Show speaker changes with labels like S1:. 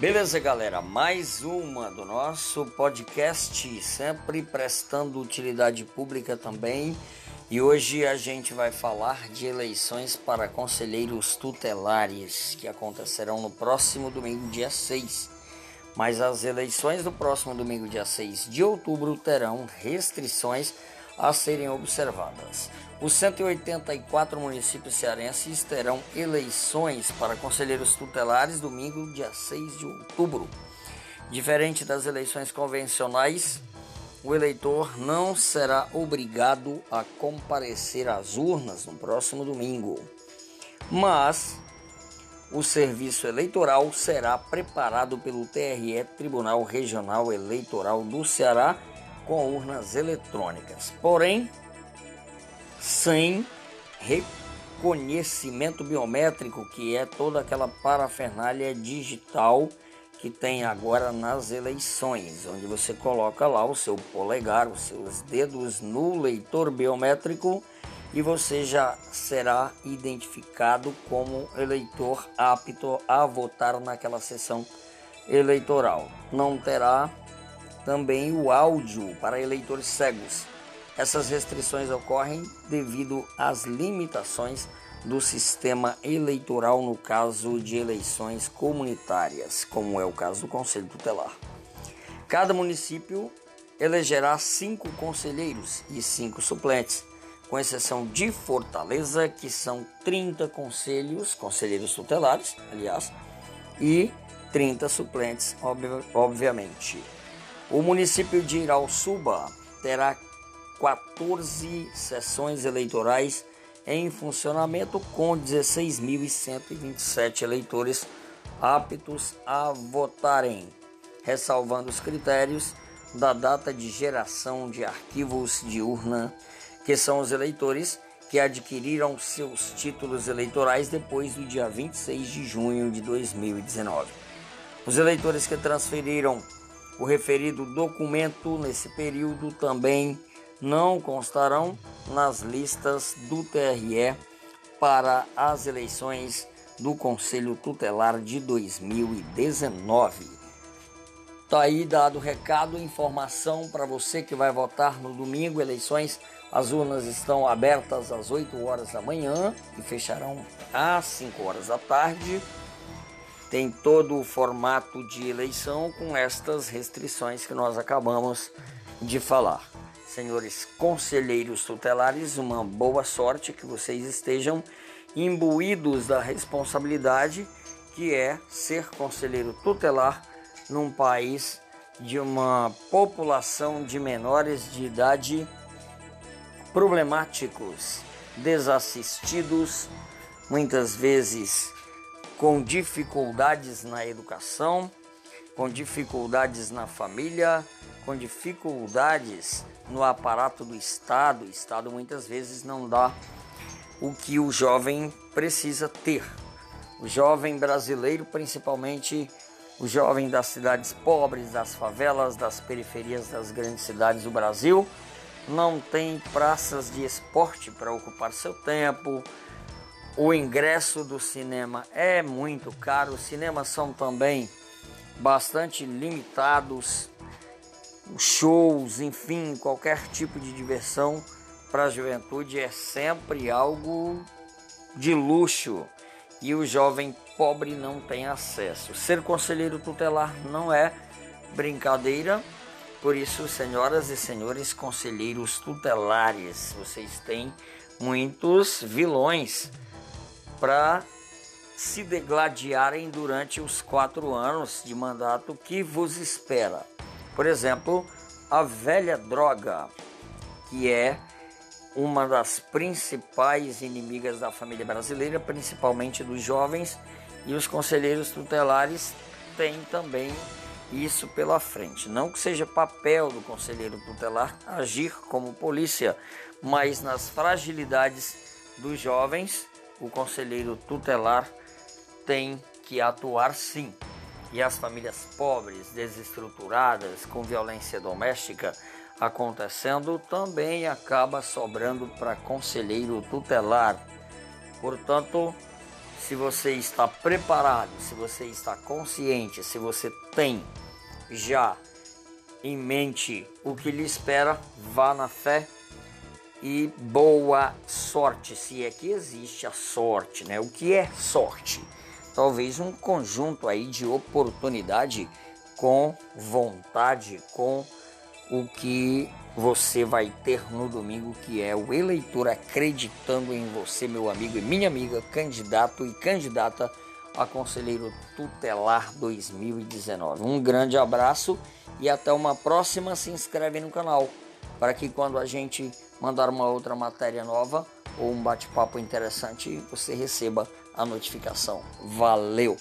S1: Beleza, galera? Mais uma do nosso podcast, sempre prestando utilidade pública também. E hoje a gente vai falar de eleições para conselheiros tutelares que acontecerão no próximo domingo, dia 6. Mas as eleições do próximo domingo, dia 6 de outubro, terão restrições a serem observadas. Os 184 municípios cearenses terão eleições para conselheiros tutelares domingo, dia 6 de outubro. Diferente das eleições convencionais, o eleitor não será obrigado a comparecer às urnas no próximo domingo, mas o serviço eleitoral será preparado pelo TRE Tribunal Regional Eleitoral do Ceará com urnas eletrônicas. Porém, sem reconhecimento biométrico, que é toda aquela parafernália digital que tem agora nas eleições, onde você coloca lá o seu polegar, os seus dedos no leitor biométrico e você já será identificado como eleitor apto a votar naquela sessão eleitoral. Não terá também o áudio para eleitores cegos essas restrições ocorrem devido às limitações do sistema eleitoral no caso de eleições comunitárias, como é o caso do Conselho Tutelar. Cada município elegerá cinco conselheiros e cinco suplentes, com exceção de Fortaleza, que são 30 conselhos, conselheiros tutelares, aliás, e 30 suplentes, obviamente. O município de Irauçuba terá 14 sessões eleitorais em funcionamento com 16.127 eleitores aptos a votarem, ressalvando os critérios da data de geração de arquivos de urna, que são os eleitores que adquiriram seus títulos eleitorais depois do dia 26 de junho de 2019. Os eleitores que transferiram o referido documento nesse período também não constarão nas listas do TRE para as eleições do Conselho Tutelar de 2019. Tá aí dado o recado, informação para você que vai votar no domingo, eleições. As urnas estão abertas às 8 horas da manhã e fecharão às 5 horas da tarde. Tem todo o formato de eleição com estas restrições que nós acabamos de falar. Senhores conselheiros tutelares, uma boa sorte que vocês estejam imbuídos da responsabilidade que é ser conselheiro tutelar num país de uma população de menores de idade problemáticos, desassistidos, muitas vezes com dificuldades na educação, com dificuldades na família, com dificuldades no aparato do Estado. O Estado muitas vezes não dá o que o jovem precisa ter. O jovem brasileiro, principalmente o jovem das cidades pobres, das favelas, das periferias das grandes cidades do Brasil, não tem praças de esporte para ocupar seu tempo. O ingresso do cinema é muito caro. Os cinemas são também bastante limitados shows, enfim, qualquer tipo de diversão para a juventude é sempre algo de luxo e o jovem pobre não tem acesso. Ser conselheiro tutelar não é brincadeira, por isso, senhoras e senhores conselheiros tutelares, vocês têm muitos vilões para se degladiarem durante os quatro anos de mandato que vos espera. Por exemplo, a velha droga, que é uma das principais inimigas da família brasileira, principalmente dos jovens, e os conselheiros tutelares têm também isso pela frente. Não que seja papel do conselheiro tutelar agir como polícia, mas nas fragilidades dos jovens, o conselheiro tutelar tem que atuar sim e as famílias pobres, desestruturadas, com violência doméstica acontecendo, também acaba sobrando para conselheiro tutelar. Portanto, se você está preparado, se você está consciente, se você tem já em mente o que lhe espera, vá na fé e boa sorte, se é que existe a sorte, né? O que é sorte? Talvez um conjunto aí de oportunidade com vontade, com o que você vai ter no domingo, que é o eleitor acreditando em você, meu amigo e minha amiga, candidato e candidata a Conselheiro Tutelar 2019. Um grande abraço e até uma próxima. Se inscreve no canal para que quando a gente mandar uma outra matéria nova ou um bate-papo interessante, você receba a notificação. Valeu!